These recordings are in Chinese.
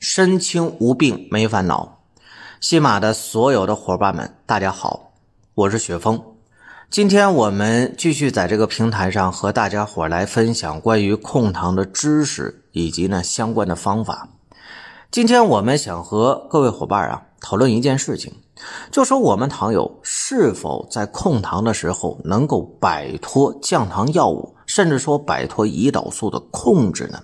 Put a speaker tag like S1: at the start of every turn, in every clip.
S1: 身轻无病没烦恼，西马的所有的伙伴们，大家好，我是雪峰。今天我们继续在这个平台上和大家伙来分享关于控糖的知识以及呢相关的方法。今天我们想和各位伙伴啊讨论一件事情，就说我们糖友是否在控糖的时候能够摆脱降糖药物，甚至说摆脱胰岛素的控制呢？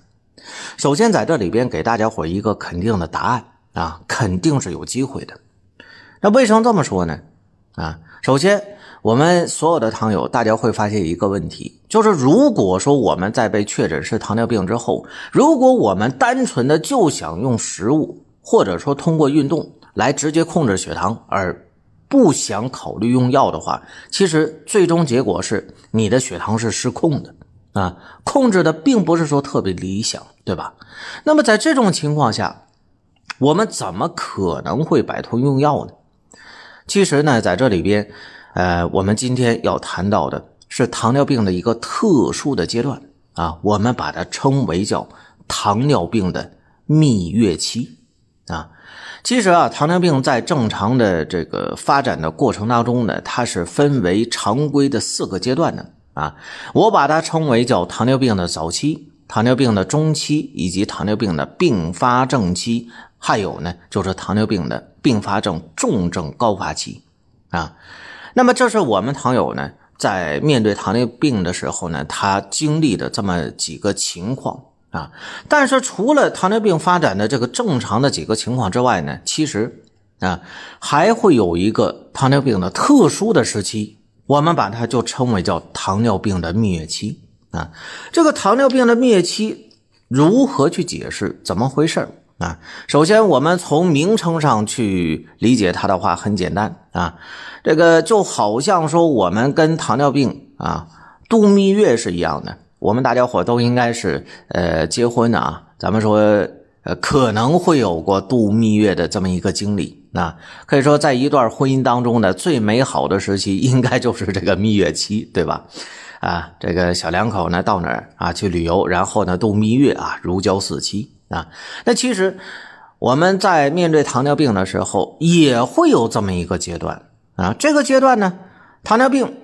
S1: 首先，在这里边给大家伙一个肯定的答案啊，肯定是有机会的。那为什么这么说呢？啊，首先，我们所有的糖友，大家会发现一个问题，就是如果说我们在被确诊是糖尿病之后，如果我们单纯的就想用食物或者说通过运动来直接控制血糖，而不想考虑用药的话，其实最终结果是你的血糖是失控的。啊，控制的并不是说特别理想，对吧？那么在这种情况下，我们怎么可能会摆脱用药呢？其实呢，在这里边，呃，我们今天要谈到的是糖尿病的一个特殊的阶段啊，我们把它称为叫糖尿病的蜜月期啊。其实啊，糖尿病在正常的这个发展的过程当中呢，它是分为常规的四个阶段的。啊，我把它称为叫糖尿病的早期、糖尿病的中期以及糖尿病的并发症期，还有呢就是糖尿病的并发症重症高发期。啊，那么这是我们糖友呢在面对糖尿病的时候呢，他经历的这么几个情况啊。但是除了糖尿病发展的这个正常的几个情况之外呢，其实啊还会有一个糖尿病的特殊的时期。我们把它就称为叫糖尿病的蜜月期啊，这个糖尿病的蜜月期如何去解释？怎么回事啊？首先，我们从名称上去理解它的话，很简单啊，这个就好像说我们跟糖尿病啊度蜜月是一样的。我们大家伙都应该是呃结婚的啊，咱们说呃可能会有过度蜜月的这么一个经历。那可以说，在一段婚姻当中呢，最美好的时期应该就是这个蜜月期，对吧？啊，这个小两口呢到哪儿啊去旅游，然后呢度蜜月啊，如胶似漆啊。那其实我们在面对糖尿病的时候，也会有这么一个阶段啊。这个阶段呢，糖尿病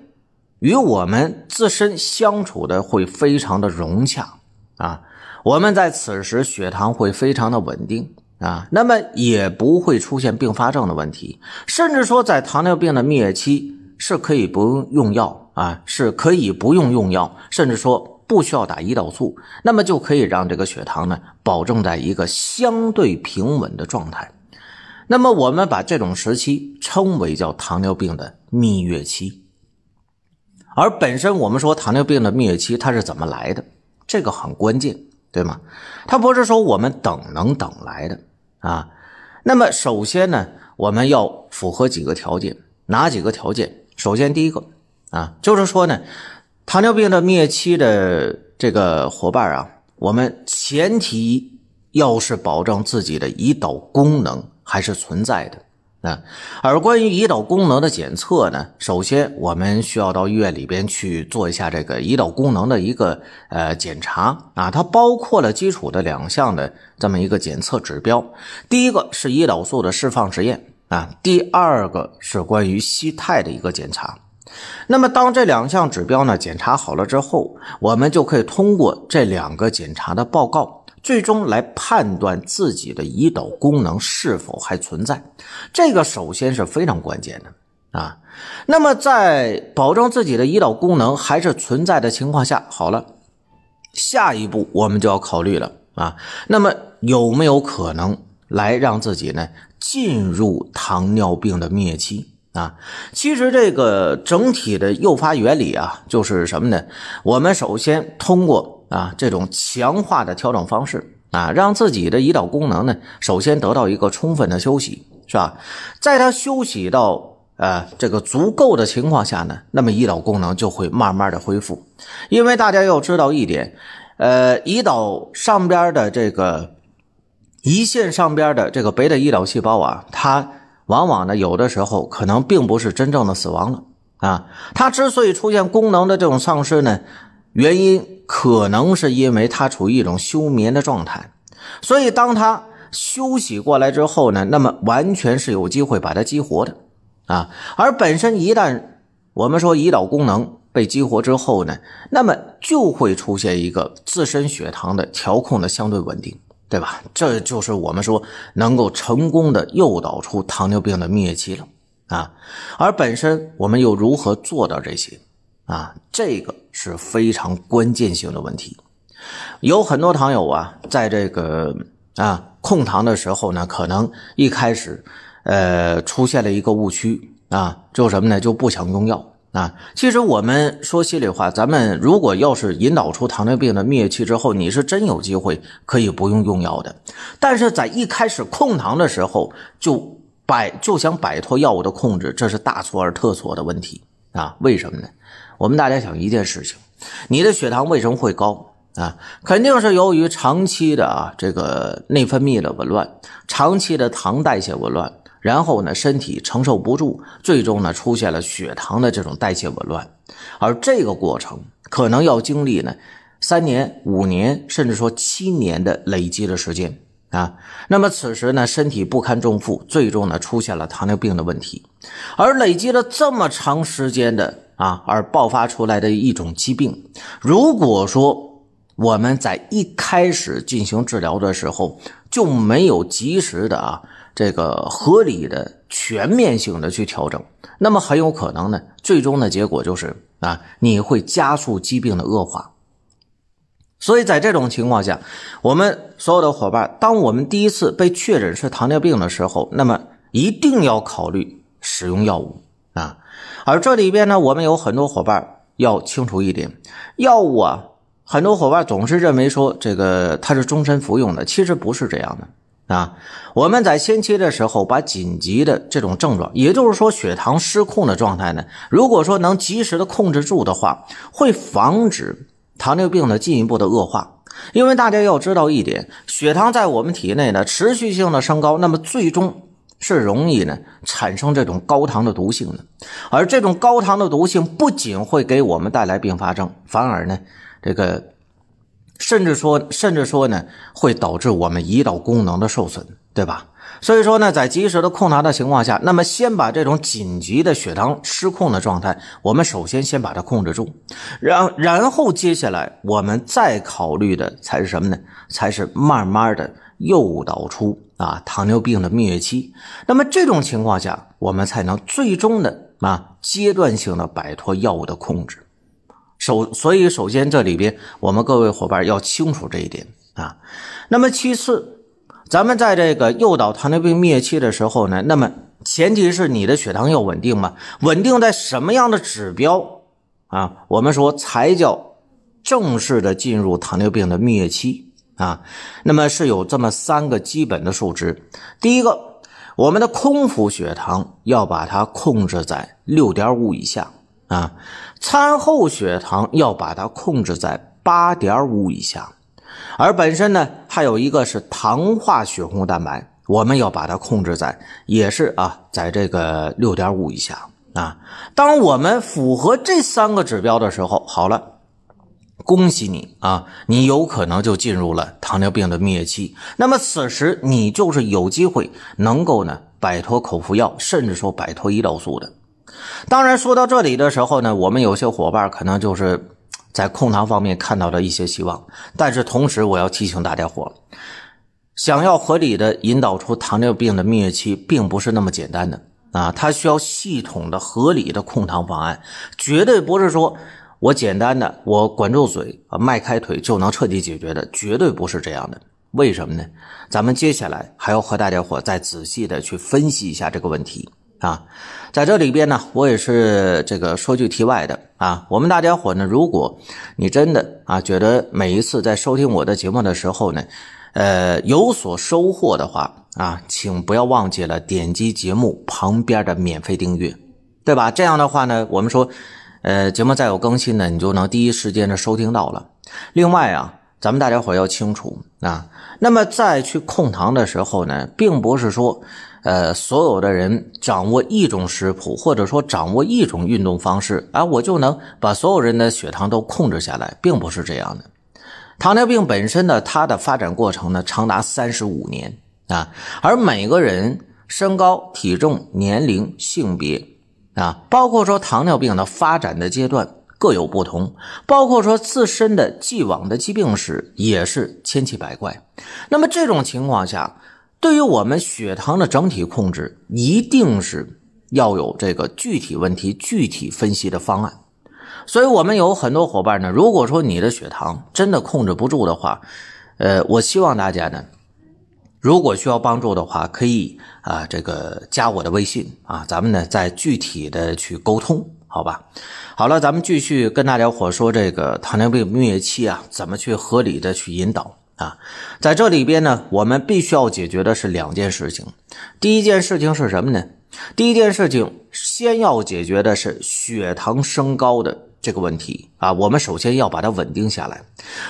S1: 与我们自身相处的会非常的融洽啊。我们在此时血糖会非常的稳定。啊，那么也不会出现并发症的问题，甚至说在糖尿病的蜜月期是可以不用用药啊，是可以不用用药，甚至说不需要打胰岛素，那么就可以让这个血糖呢保证在一个相对平稳的状态。那么我们把这种时期称为叫糖尿病的蜜月期。而本身我们说糖尿病的蜜月期它是怎么来的，这个很关键，对吗？它不是说我们等能等来的。啊，那么首先呢，我们要符合几个条件，哪几个条件？首先第一个啊，就是说呢，糖尿病的灭期的这个伙伴啊，我们前提要是保证自己的胰岛功能还是存在的。啊，而关于胰岛功能的检测呢，首先我们需要到医院里边去做一下这个胰岛功能的一个呃检查啊，它包括了基础的两项的这么一个检测指标，第一个是胰岛素的释放实验啊，第二个是关于西肽的一个检查。那么当这两项指标呢检查好了之后，我们就可以通过这两个检查的报告。最终来判断自己的胰岛功能是否还存在，这个首先是非常关键的啊。那么在保证自己的胰岛功能还是存在的情况下，好了，下一步我们就要考虑了啊。那么有没有可能来让自己呢进入糖尿病的灭期啊？其实这个整体的诱发原理啊，就是什么呢？我们首先通过。啊，这种强化的调整方式啊，让自己的胰岛功能呢，首先得到一个充分的休息，是吧？在他休息到呃这个足够的情况下呢，那么胰岛功能就会慢慢的恢复。因为大家要知道一点，呃，胰岛上边的这个胰腺上边的这个贝塔胰岛细胞啊，它往往呢有的时候可能并不是真正的死亡了啊，它之所以出现功能的这种丧失呢。原因可能是因为它处于一种休眠的状态，所以当它休息过来之后呢，那么完全是有机会把它激活的啊。而本身一旦我们说胰岛功能被激活之后呢，那么就会出现一个自身血糖的调控的相对稳定，对吧？这就是我们说能够成功的诱导出糖尿病的灭期了啊。而本身我们又如何做到这些？啊，这个是非常关键性的问题。有很多糖友啊，在这个啊控糖的时候呢，可能一开始呃出现了一个误区啊，就什么呢？就不想用药啊。其实我们说心里话，咱们如果要是引导出糖尿病的灭期之后，你是真有机会可以不用用药的。但是在一开始控糖的时候，就摆就想摆脱药物的控制，这是大错而特错的问题啊！为什么呢？我们大家想一件事情，你的血糖为什么会高啊？肯定是由于长期的啊这个内分泌的紊乱，长期的糖代谢紊乱，然后呢身体承受不住，最终呢出现了血糖的这种代谢紊乱，而这个过程可能要经历呢三年、五年，甚至说七年的累积的时间啊。那么此时呢身体不堪重负，最终呢出现了糖尿病的问题，而累积了这么长时间的。啊，而爆发出来的一种疾病，如果说我们在一开始进行治疗的时候就没有及时的啊，这个合理的、全面性的去调整，那么很有可能呢，最终的结果就是啊，你会加速疾病的恶化。所以在这种情况下，我们所有的伙伴，当我们第一次被确诊是糖尿病的时候，那么一定要考虑使用药物啊。而这里边呢，我们有很多伙伴要清楚一点，药物啊，很多伙伴总是认为说这个它是终身服用的，其实不是这样的啊。我们在先期的时候，把紧急的这种症状，也就是说血糖失控的状态呢，如果说能及时的控制住的话，会防止糖尿病的进一步的恶化。因为大家要知道一点，血糖在我们体内呢持续性的升高，那么最终。是容易呢产生这种高糖的毒性的，而这种高糖的毒性不仅会给我们带来并发症，反而呢，这个甚至说甚至说呢会导致我们胰岛功能的受损，对吧？所以说呢，在及时的控糖的情况下，那么先把这种紧急的血糖失控的状态，我们首先先把它控制住，然然后接下来我们再考虑的才是什么呢？才是慢慢的诱导出。啊，糖尿病的蜜月期，那么这种情况下，我们才能最终的啊阶段性的摆脱药物的控制。首所以，首先这里边我们各位伙伴要清楚这一点啊。那么其次，咱们在这个诱导糖尿病灭期的时候呢，那么前提是你的血糖要稳定嘛？稳定在什么样的指标啊？我们说才叫正式的进入糖尿病的蜜月期。啊，那么是有这么三个基本的数值。第一个，我们的空腹血糖要把它控制在六点五以下啊，餐后血糖要把它控制在八点五以下，而本身呢，还有一个是糖化血红蛋白，我们要把它控制在也是啊，在这个六点五以下啊。当我们符合这三个指标的时候，好了。恭喜你啊，你有可能就进入了糖尿病的蜜月期。那么此时你就是有机会能够呢摆脱口服药，甚至说摆脱胰岛素的。当然说到这里的时候呢，我们有些伙伴可能就是在控糖方面看到了一些希望。但是同时我要提醒大家伙，想要合理的引导出糖尿病的蜜月期，并不是那么简单的啊，它需要系统的、合理的控糖方案，绝对不是说。我简单的，我管住嘴啊，迈开腿就能彻底解决的，绝对不是这样的。为什么呢？咱们接下来还要和大家伙再仔细的去分析一下这个问题啊。在这里边呢，我也是这个说句题外的啊。我们大家伙呢，如果你真的啊觉得每一次在收听我的节目的时候呢，呃有所收获的话啊，请不要忘记了点击节目旁边的免费订阅，对吧？这样的话呢，我们说，呃，节目再有更新呢，你就能第一时间的收听到了。另外啊，咱们大家伙要清楚啊，那么在去控糖的时候呢，并不是说。呃，所有的人掌握一种食谱，或者说掌握一种运动方式，啊，我就能把所有人的血糖都控制下来，并不是这样的。糖尿病本身呢，它的发展过程呢，长达三十五年啊，而每个人身高、体重、年龄、性别啊，包括说糖尿病的发展的阶段各有不同，包括说自身的既往的疾病史也是千奇百怪。那么这种情况下，对于我们血糖的整体控制，一定是要有这个具体问题具体分析的方案。所以，我们有很多伙伴呢，如果说你的血糖真的控制不住的话，呃，我希望大家呢，如果需要帮助的话，可以啊，这个加我的微信啊，咱们呢再具体的去沟通，好吧？好了，咱们继续跟大家伙说这个糖尿病蜜月期啊，怎么去合理的去引导。啊，在这里边呢，我们必须要解决的是两件事情。第一件事情是什么呢？第一件事情，先要解决的是血糖升高的这个问题啊。我们首先要把它稳定下来。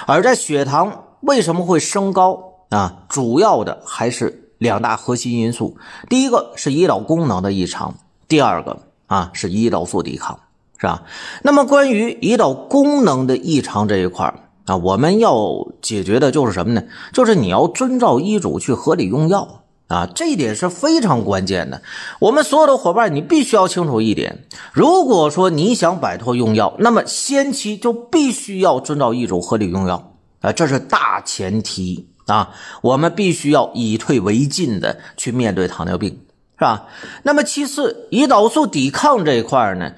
S1: 而在血糖为什么会升高啊？主要的还是两大核心因素。第一个是胰岛功能的异常，第二个啊是胰岛素抵抗，是吧？那么关于胰岛功能的异常这一块啊，我们要解决的就是什么呢？就是你要遵照医嘱去合理用药啊，这一点是非常关键的。我们所有的伙伴，你必须要清楚一点：如果说你想摆脱用药，那么先期就必须要遵照医嘱合理用药啊，这是大前提啊。我们必须要以退为进的去面对糖尿病，是吧？那么其次，胰岛素抵抗这一块呢？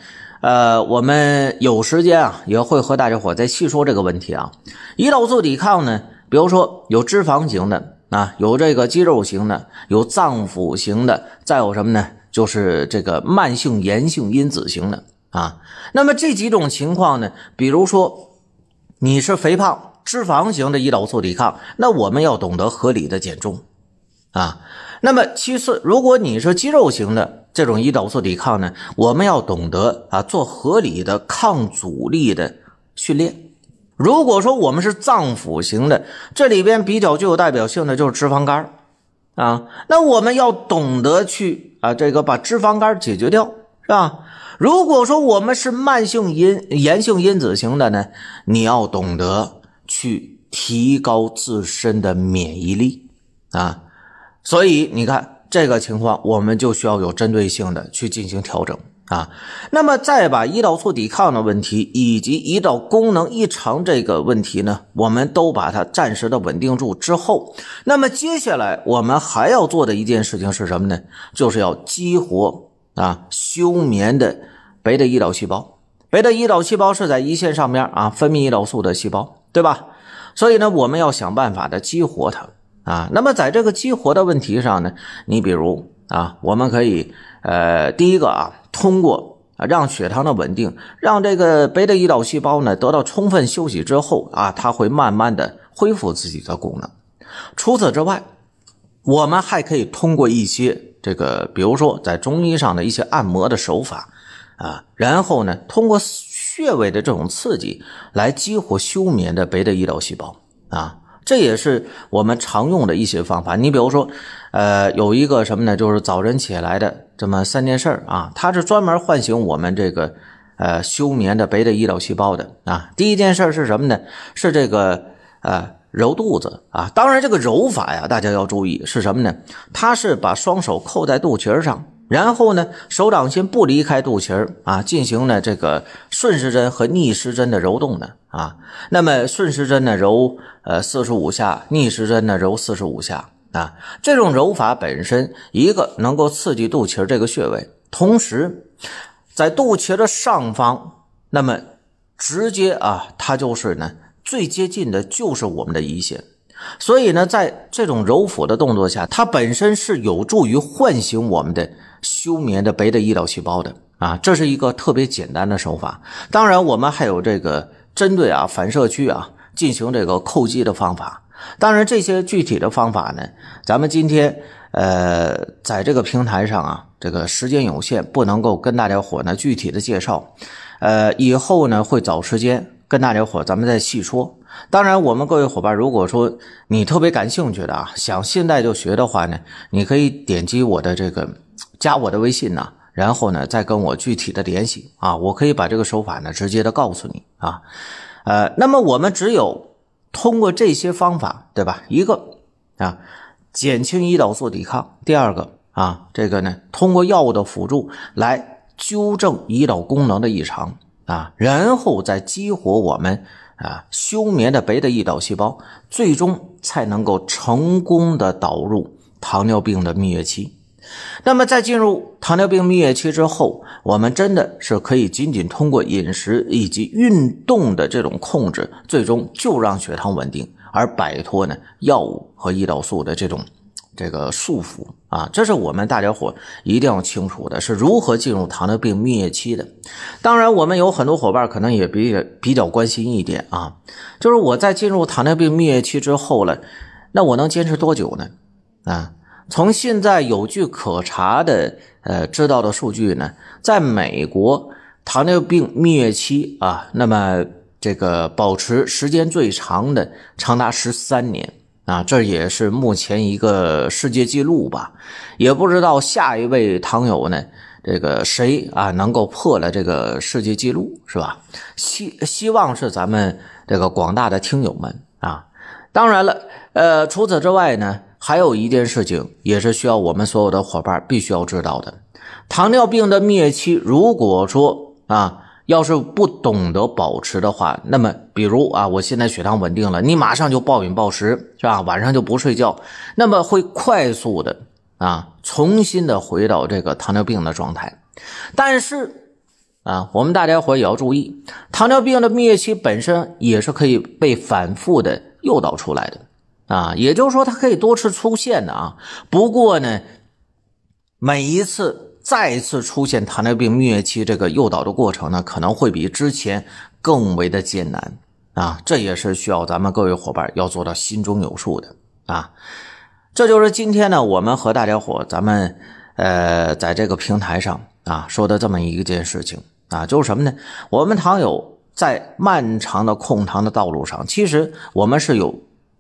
S1: 呃，我们有时间啊，也会和大家伙再细说这个问题啊。胰岛素抵抗呢，比如说有脂肪型的啊，有这个肌肉型的，有脏腑型的，再有什么呢？就是这个慢性炎性因子型的啊。那么这几种情况呢，比如说你是肥胖脂肪型的胰岛素抵抗，那我们要懂得合理的减重啊。那么其次，如果你是肌肉型的。这种胰岛素抵抗呢，我们要懂得啊，做合理的抗阻力的训练。如果说我们是脏腑型的，这里边比较具有代表性的就是脂肪肝啊，那我们要懂得去啊，这个把脂肪肝解决掉，是吧？如果说我们是慢性因炎性因子型的呢，你要懂得去提高自身的免疫力啊，所以你看。这个情况，我们就需要有针对性的去进行调整啊。那么，再把胰岛素抵抗的问题以及胰岛功能异常这个问题呢，我们都把它暂时的稳定住之后，那么接下来我们还要做的一件事情是什么呢？就是要激活啊休眠的贝塔胰岛细胞。贝塔胰岛细胞是在胰腺上面啊分泌胰岛素的细胞，对吧？所以呢，我们要想办法的激活它。啊，那么在这个激活的问题上呢，你比如啊，我们可以呃，第一个啊，通过啊让血糖的稳定，让这个贝塔胰岛细胞呢得到充分休息之后啊，它会慢慢的恢复自己的功能。除此之外，我们还可以通过一些这个，比如说在中医上的一些按摩的手法啊，然后呢，通过穴位的这种刺激来激活休眠的贝塔胰岛细胞啊。这也是我们常用的一些方法。你比如说，呃，有一个什么呢？就是早晨起来的这么三件事啊，它是专门唤醒我们这个呃休眠的贝塔胰岛细胞的啊。第一件事是什么呢？是这个呃揉肚子啊。当然，这个揉法呀，大家要注意是什么呢？它是把双手扣在肚脐上。然后呢，手掌心不离开肚脐儿啊，进行呢这个顺时针和逆时针的揉动的啊。那么顺时针呢揉呃四十五下，逆时针呢揉四十五下啊。这种揉法本身一个能够刺激肚脐这个穴位，同时在肚脐的上方，那么直接啊，它就是呢最接近的就是我们的胰腺。所以呢，在这种揉腹的动作下，它本身是有助于唤醒我们的。休眠的贝塔胰岛细胞的啊，这是一个特别简单的手法。当然，我们还有这个针对啊反射区啊进行这个叩击的方法。当然，这些具体的方法呢，咱们今天呃在这个平台上啊，这个时间有限，不能够跟大家伙呢具体的介绍。呃，以后呢会找时间跟大家伙咱们再细说。当然，我们各位伙伴，如果说你特别感兴趣的啊，想现在就学的话呢，你可以点击我的这个加我的微信呢，然后呢再跟我具体的联系啊，我可以把这个手法呢直接的告诉你啊。呃，那么我们只有。通过这些方法，对吧？一个啊，减轻胰岛素抵抗；第二个啊，这个呢，通过药物的辅助来纠正胰岛功能的异常啊，然后再激活我们啊休眠的贝塔胰岛细胞，最终才能够成功的导入糖尿病的蜜月期。那么，在进入糖尿病蜜月期之后，我们真的是可以仅仅通过饮食以及运动的这种控制，最终就让血糖稳定，而摆脱呢药物和胰岛素的这种这个束缚啊！这是我们大家伙一定要清楚的，是如何进入糖尿病蜜月期的。当然，我们有很多伙伴可能也比比较关心一点啊，就是我在进入糖尿病蜜月期之后了，那我能坚持多久呢？啊？从现在有据可查的，呃，知道的数据呢，在美国糖尿病蜜月期啊，那么这个保持时间最长的长达十三年啊，这也是目前一个世界纪录吧。也不知道下一位糖友呢，这个谁啊能够破了这个世界纪录，是吧？希希望是咱们这个广大的听友们啊。当然了，呃，除此之外呢。还有一件事情也是需要我们所有的伙伴必须要知道的：糖尿病的灭期，如果说啊，要是不懂得保持的话，那么比如啊，我现在血糖稳定了，你马上就暴饮暴食，是吧？晚上就不睡觉，那么会快速的啊，重新的回到这个糖尿病的状态。但是啊，我们大家伙也要注意，糖尿病的蜜月期本身也是可以被反复的诱导出来的。啊，也就是说，它可以多次出现的啊。不过呢，每一次再一次出现糖尿病蜜月期这个诱导的过程呢，可能会比之前更为的艰难啊。这也是需要咱们各位伙伴要做到心中有数的啊。这就是今天呢，我们和大家伙咱们呃在这个平台上啊说的这么一件事情啊，就是什么呢？我们糖友在漫长的控糖的道路上，其实我们是有。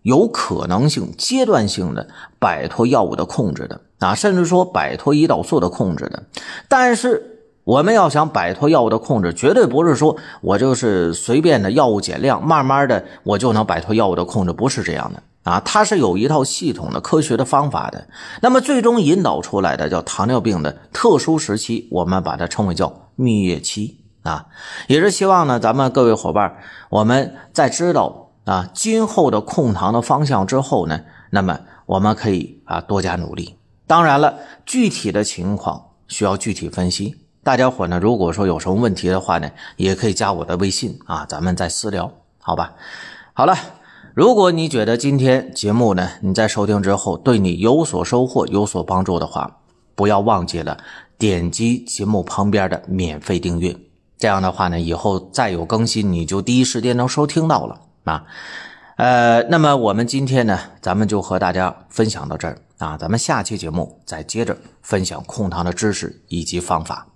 S1: 有可能性阶段性的摆脱药物的控制的啊，甚至说摆脱胰岛素的控制的。但是我们要想摆脱药物的控制，绝对不是说我就是随便的药物减量，慢慢的我就能摆脱药物的控制，不是这样的啊。它是有一套系统的科学的方法的。那么最终引导出来的叫糖尿病的特殊时期，我们把它称为叫蜜月期啊，也是希望呢，咱们各位伙伴，我们在知道。啊，今后的控糖的方向之后呢，那么我们可以啊多加努力。当然了，具体的情况需要具体分析。大家伙呢，如果说有什么问题的话呢，也可以加我的微信啊，咱们再私聊，好吧？好了，如果你觉得今天节目呢，你在收听之后对你有所收获、有所帮助的话，不要忘记了点击节目旁边的免费订阅。这样的话呢，以后再有更新，你就第一时间能收听到了。啊，呃，那么我们今天呢，咱们就和大家分享到这儿啊，咱们下期节目再接着分享控糖的知识以及方法。